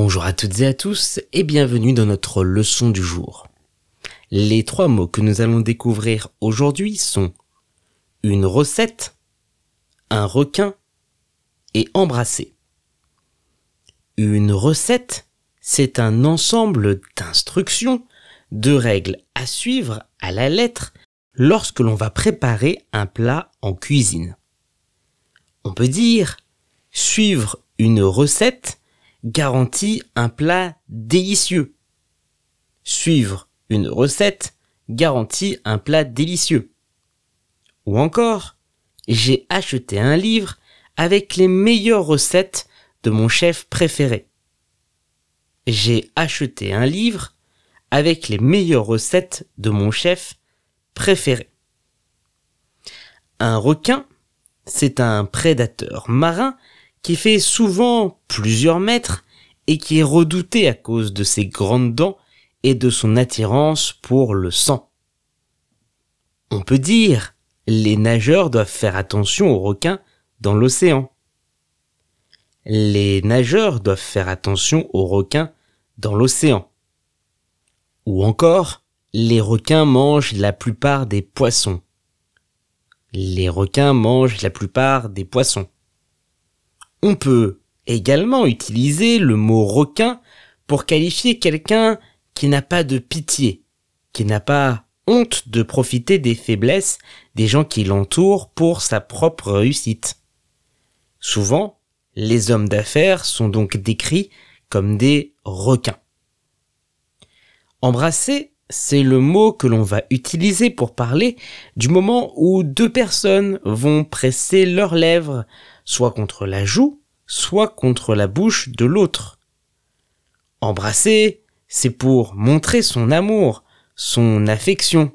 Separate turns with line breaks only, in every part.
Bonjour à toutes et à tous et bienvenue dans notre leçon du jour. Les trois mots que nous allons découvrir aujourd'hui sont une recette, un requin et embrasser. Une recette, c'est un ensemble d'instructions, de règles à suivre à la lettre lorsque l'on va préparer un plat en cuisine. On peut dire suivre une recette garantit un plat délicieux. Suivre une recette garantit un plat délicieux. Ou encore, j'ai acheté un livre avec les meilleures recettes de mon chef préféré. J'ai acheté un livre avec les meilleures recettes de mon chef préféré. Un requin, c'est un prédateur marin qui fait souvent plusieurs mètres et qui est redouté à cause de ses grandes dents et de son attirance pour le sang. On peut dire, les nageurs doivent faire attention aux requins dans l'océan. Les nageurs doivent faire attention aux requins dans l'océan. Ou encore, les requins mangent la plupart des poissons. Les requins mangent la plupart des poissons. On peut également utiliser le mot requin pour qualifier quelqu'un qui n'a pas de pitié, qui n'a pas honte de profiter des faiblesses des gens qui l'entourent pour sa propre réussite. Souvent, les hommes d'affaires sont donc décrits comme des requins. Embrasser, c'est le mot que l'on va utiliser pour parler du moment où deux personnes vont presser leurs lèvres soit contre la joue, soit contre la bouche de l'autre. Embrasser, c'est pour montrer son amour, son affection.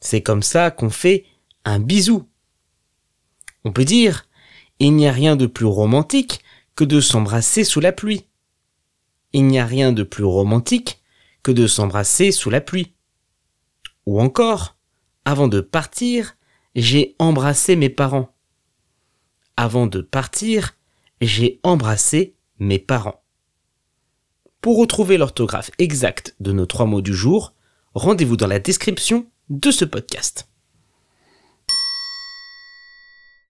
C'est comme ça qu'on fait un bisou. On peut dire, il n'y a rien de plus romantique que de s'embrasser sous la pluie. Il n'y a rien de plus romantique que de s'embrasser sous la pluie. Ou encore, avant de partir, j'ai embrassé mes parents avant de partir, j'ai embrassé mes parents. Pour retrouver l'orthographe exacte de nos trois mots du jour, rendez-vous dans la description de ce podcast.